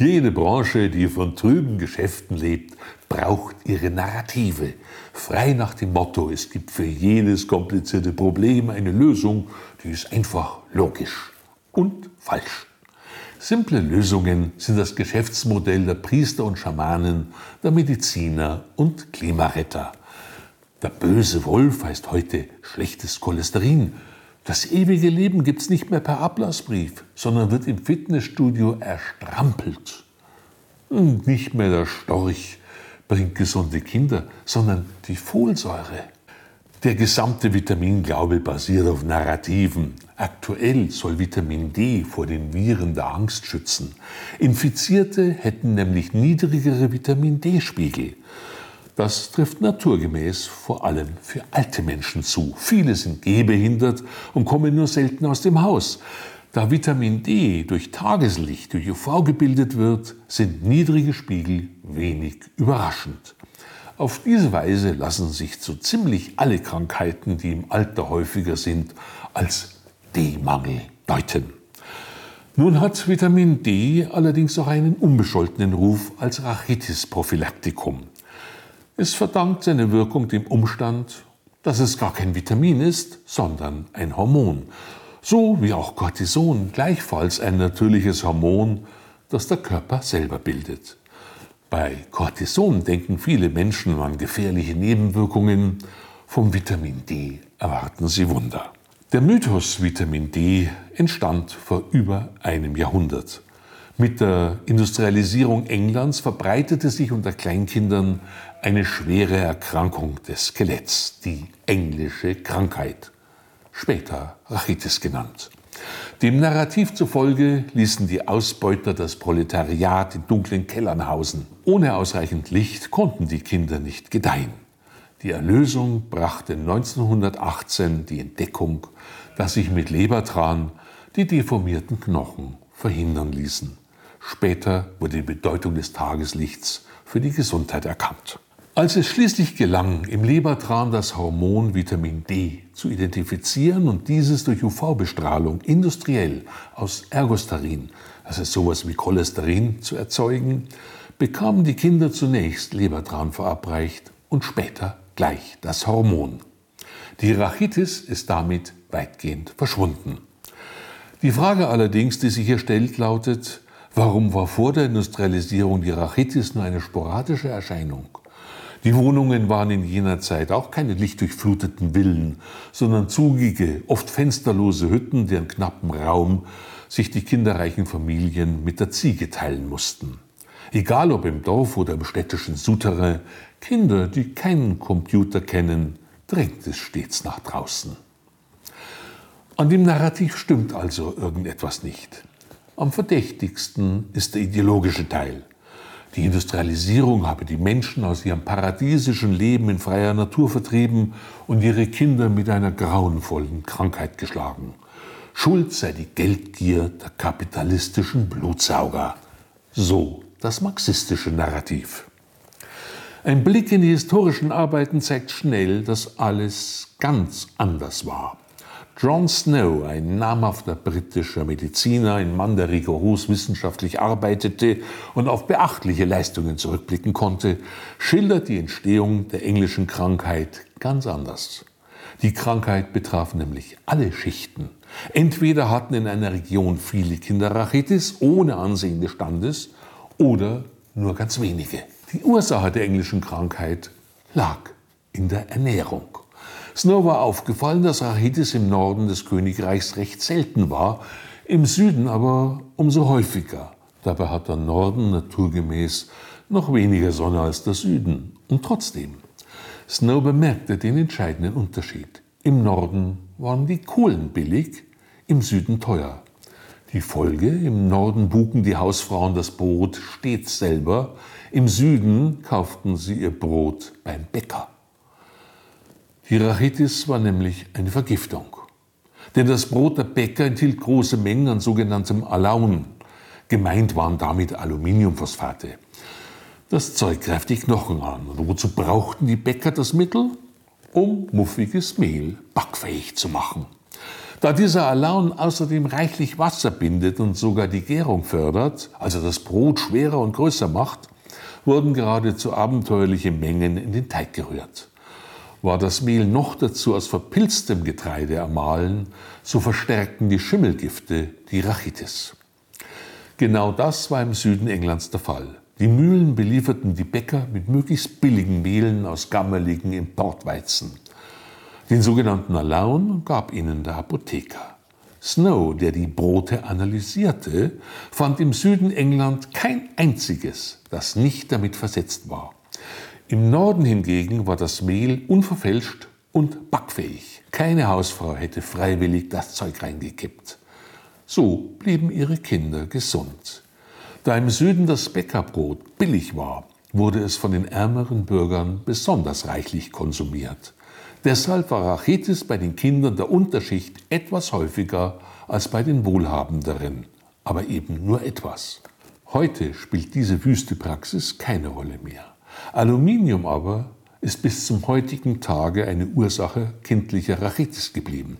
Jede Branche, die von trüben Geschäften lebt, braucht ihre Narrative. Frei nach dem Motto, es gibt für jedes komplizierte Problem eine Lösung, die ist einfach logisch und falsch. Simple Lösungen sind das Geschäftsmodell der Priester und Schamanen, der Mediziner und Klimaretter. Der böse Wolf heißt heute schlechtes Cholesterin. Das ewige Leben gibt es nicht mehr per Ablassbrief, sondern wird im Fitnessstudio erstrampelt. Und nicht mehr der Storch bringt gesunde Kinder, sondern die Folsäure. Der gesamte Vitaminglaube basiert auf Narrativen. Aktuell soll Vitamin D vor den Viren der Angst schützen. Infizierte hätten nämlich niedrigere Vitamin D-Spiegel. Das trifft naturgemäß vor allem für alte Menschen zu. Viele sind gehbehindert und kommen nur selten aus dem Haus. Da Vitamin D durch Tageslicht, durch UV gebildet wird, sind niedrige Spiegel wenig überraschend. Auf diese Weise lassen sich so ziemlich alle Krankheiten, die im Alter häufiger sind, als D-Mangel deuten. Nun hat Vitamin D allerdings auch einen unbescholtenen Ruf als Rachitis-Prophylaktikum. Es verdankt seine Wirkung dem Umstand, dass es gar kein Vitamin ist, sondern ein Hormon. So wie auch Cortison gleichfalls ein natürliches Hormon, das der Körper selber bildet. Bei Cortison denken viele Menschen an gefährliche Nebenwirkungen. Vom Vitamin D erwarten sie Wunder. Der Mythos Vitamin D entstand vor über einem Jahrhundert. Mit der Industrialisierung Englands verbreitete sich unter Kleinkindern eine schwere Erkrankung des Skeletts, die englische Krankheit, später Rachitis genannt. Dem Narrativ zufolge ließen die Ausbeuter das Proletariat in dunklen Kellern hausen. Ohne ausreichend Licht konnten die Kinder nicht gedeihen. Die Erlösung brachte 1918 die Entdeckung, dass sich mit Lebertran die deformierten Knochen verhindern ließen. Später wurde die Bedeutung des Tageslichts für die Gesundheit erkannt. Als es schließlich gelang, im Lebertran das Hormon Vitamin D zu identifizieren und dieses durch UV-Bestrahlung industriell aus Ergosterin, das ist sowas wie Cholesterin, zu erzeugen, bekamen die Kinder zunächst Lebertran verabreicht und später gleich das Hormon. Die Rachitis ist damit weitgehend verschwunden. Die Frage allerdings, die sich hier stellt, lautet, warum war vor der Industrialisierung die Rachitis nur eine sporadische Erscheinung? Die Wohnungen waren in jener Zeit auch keine lichtdurchfluteten Villen, sondern zugige, oft fensterlose Hütten, deren knappen Raum sich die kinderreichen Familien mit der Ziege teilen mussten. Egal ob im Dorf oder im städtischen Souterrain, Kinder, die keinen Computer kennen, drängt es stets nach draußen. An dem Narrativ stimmt also irgendetwas nicht. Am verdächtigsten ist der ideologische Teil. Die Industrialisierung habe die Menschen aus ihrem paradiesischen Leben in freier Natur vertrieben und ihre Kinder mit einer grauenvollen Krankheit geschlagen. Schuld sei die Geldgier der kapitalistischen Blutsauger. So das marxistische Narrativ. Ein Blick in die historischen Arbeiten zeigt schnell, dass alles ganz anders war. John Snow, ein namhafter britischer Mediziner, ein Mann, der rigoros wissenschaftlich arbeitete und auf beachtliche Leistungen zurückblicken konnte, schildert die Entstehung der englischen Krankheit ganz anders. Die Krankheit betraf nämlich alle Schichten. Entweder hatten in einer Region viele Kinder Rachitis ohne Ansehen des Standes oder nur ganz wenige. Die Ursache der englischen Krankheit lag in der Ernährung. Snow war aufgefallen, dass Rachitis im Norden des Königreichs recht selten war, im Süden aber umso häufiger. Dabei hat der Norden naturgemäß noch weniger Sonne als der Süden. Und trotzdem, Snow bemerkte den entscheidenden Unterschied. Im Norden waren die Kohlen billig, im Süden teuer. Die Folge, im Norden buken die Hausfrauen das Brot stets selber, im Süden kauften sie ihr Brot beim Bäcker. Die Rachitis war nämlich eine Vergiftung. Denn das Brot der Bäcker enthielt große Mengen an sogenanntem Alaun. Gemeint waren damit Aluminiumphosphate. Das Zeug greift die Knochen an. Und wozu brauchten die Bäcker das Mittel? Um muffiges Mehl backfähig zu machen. Da dieser Alaun außerdem reichlich Wasser bindet und sogar die Gärung fördert, also das Brot schwerer und größer macht, wurden geradezu abenteuerliche Mengen in den Teig gerührt. War das Mehl noch dazu aus verpilztem Getreide ermahlen, so verstärkten die Schimmelgifte die Rachitis. Genau das war im Süden Englands der Fall. Die Mühlen belieferten die Bäcker mit möglichst billigen Mehlen aus gammeligen Importweizen. Den sogenannten Alaun gab ihnen der Apotheker. Snow, der die Brote analysierte, fand im Süden England kein einziges, das nicht damit versetzt war. Im Norden hingegen war das Mehl unverfälscht und backfähig. Keine Hausfrau hätte freiwillig das Zeug reingekippt. So blieben ihre Kinder gesund. Da im Süden das Bäckerbrot billig war, wurde es von den ärmeren Bürgern besonders reichlich konsumiert. Deshalb war Rachitis bei den Kindern der Unterschicht etwas häufiger als bei den Wohlhabenderen, aber eben nur etwas. Heute spielt diese wüste Praxis keine Rolle mehr. Aluminium aber ist bis zum heutigen Tage eine Ursache kindlicher Rachitis geblieben,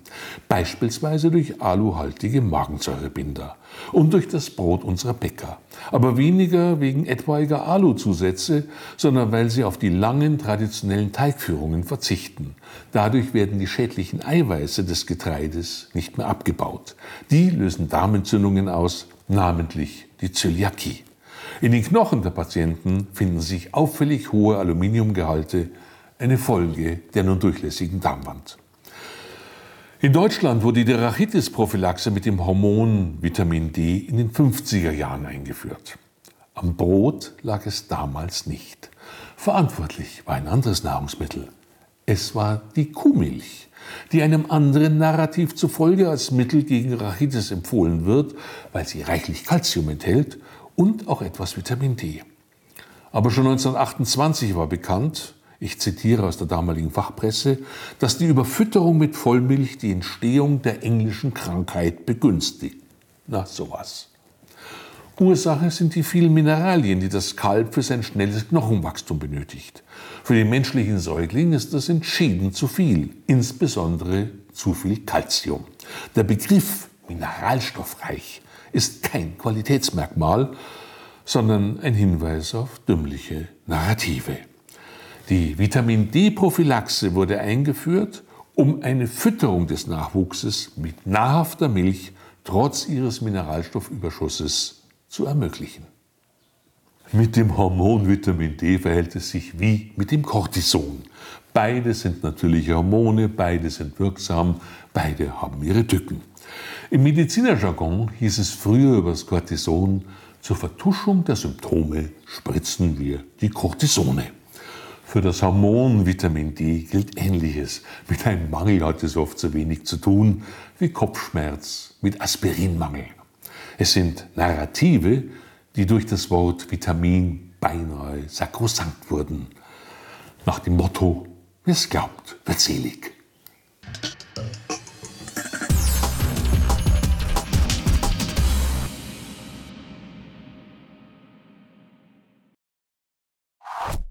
beispielsweise durch aluhaltige Magensäurebinder und durch das Brot unserer Bäcker, aber weniger wegen etwaiger Aluzusätze, sondern weil sie auf die langen traditionellen Teigführungen verzichten. Dadurch werden die schädlichen Eiweiße des Getreides nicht mehr abgebaut. Die lösen Darmentzündungen aus, namentlich die Zöliakie. In den Knochen der Patienten finden sich auffällig hohe Aluminiumgehalte, eine Folge der nun durchlässigen Darmwand. In Deutschland wurde die Rachitis-Prophylaxe mit dem Hormon Vitamin D in den 50er Jahren eingeführt. Am Brot lag es damals nicht. Verantwortlich war ein anderes Nahrungsmittel. Es war die Kuhmilch, die einem anderen Narrativ zufolge als Mittel gegen Rachitis empfohlen wird, weil sie reichlich Kalzium enthält und auch etwas Vitamin D. Aber schon 1928 war bekannt, ich zitiere aus der damaligen Fachpresse, dass die Überfütterung mit Vollmilch die Entstehung der englischen Krankheit begünstigt. Na sowas. Ursache sind die vielen Mineralien, die das Kalb für sein schnelles Knochenwachstum benötigt. Für den menschlichen Säugling ist das entschieden zu viel, insbesondere zu viel Kalzium. Der Begriff mineralstoffreich ist kein Qualitätsmerkmal, sondern ein Hinweis auf dümmliche Narrative. Die Vitamin D-Prophylaxe wurde eingeführt, um eine Fütterung des Nachwuchses mit nahrhafter Milch trotz ihres Mineralstoffüberschusses zu ermöglichen. Mit dem Hormon Vitamin D verhält es sich wie mit dem Cortison. Beide sind natürliche Hormone, beide sind wirksam, beide haben ihre Tücken. Im Medizinerjargon hieß es früher über das Cortison, zur Vertuschung der Symptome spritzen wir die Cortisone. Für das Hormon Vitamin D gilt Ähnliches. Mit einem Mangel hat es oft so wenig zu tun wie Kopfschmerz mit Aspirinmangel. Es sind Narrative, die durch das Wort Vitamin beinahe sakrosankt wurden. Nach dem Motto, wer es glaubt, wird selig.